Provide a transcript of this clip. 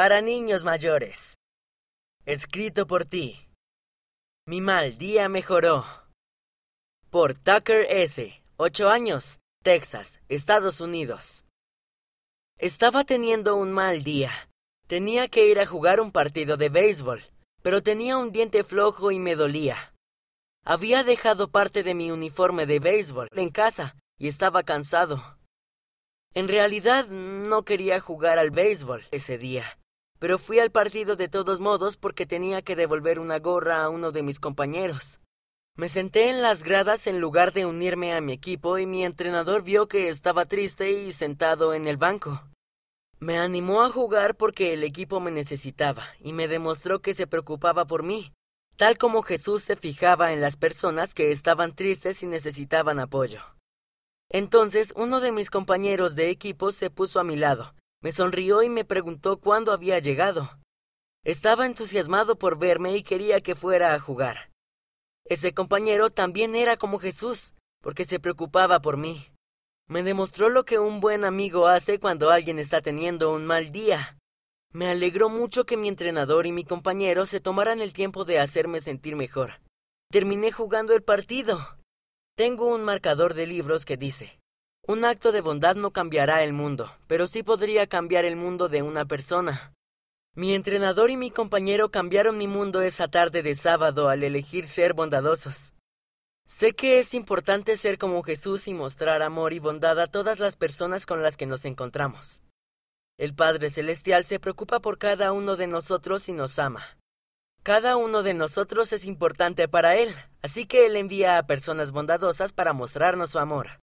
para niños mayores. Escrito por ti. Mi mal día mejoró. Por Tucker S., 8 años, Texas, Estados Unidos. Estaba teniendo un mal día. Tenía que ir a jugar un partido de béisbol, pero tenía un diente flojo y me dolía. Había dejado parte de mi uniforme de béisbol en casa y estaba cansado. En realidad no quería jugar al béisbol ese día, pero fui al partido de todos modos porque tenía que devolver una gorra a uno de mis compañeros. Me senté en las gradas en lugar de unirme a mi equipo y mi entrenador vio que estaba triste y sentado en el banco. Me animó a jugar porque el equipo me necesitaba y me demostró que se preocupaba por mí, tal como Jesús se fijaba en las personas que estaban tristes y necesitaban apoyo. Entonces uno de mis compañeros de equipo se puso a mi lado, me sonrió y me preguntó cuándo había llegado. Estaba entusiasmado por verme y quería que fuera a jugar. Ese compañero también era como Jesús, porque se preocupaba por mí. Me demostró lo que un buen amigo hace cuando alguien está teniendo un mal día. Me alegró mucho que mi entrenador y mi compañero se tomaran el tiempo de hacerme sentir mejor. Terminé jugando el partido. Tengo un marcador de libros que dice, un acto de bondad no cambiará el mundo, pero sí podría cambiar el mundo de una persona. Mi entrenador y mi compañero cambiaron mi mundo esa tarde de sábado al elegir ser bondadosos. Sé que es importante ser como Jesús y mostrar amor y bondad a todas las personas con las que nos encontramos. El Padre Celestial se preocupa por cada uno de nosotros y nos ama. Cada uno de nosotros es importante para Él, así que Él envía a personas bondadosas para mostrarnos su amor.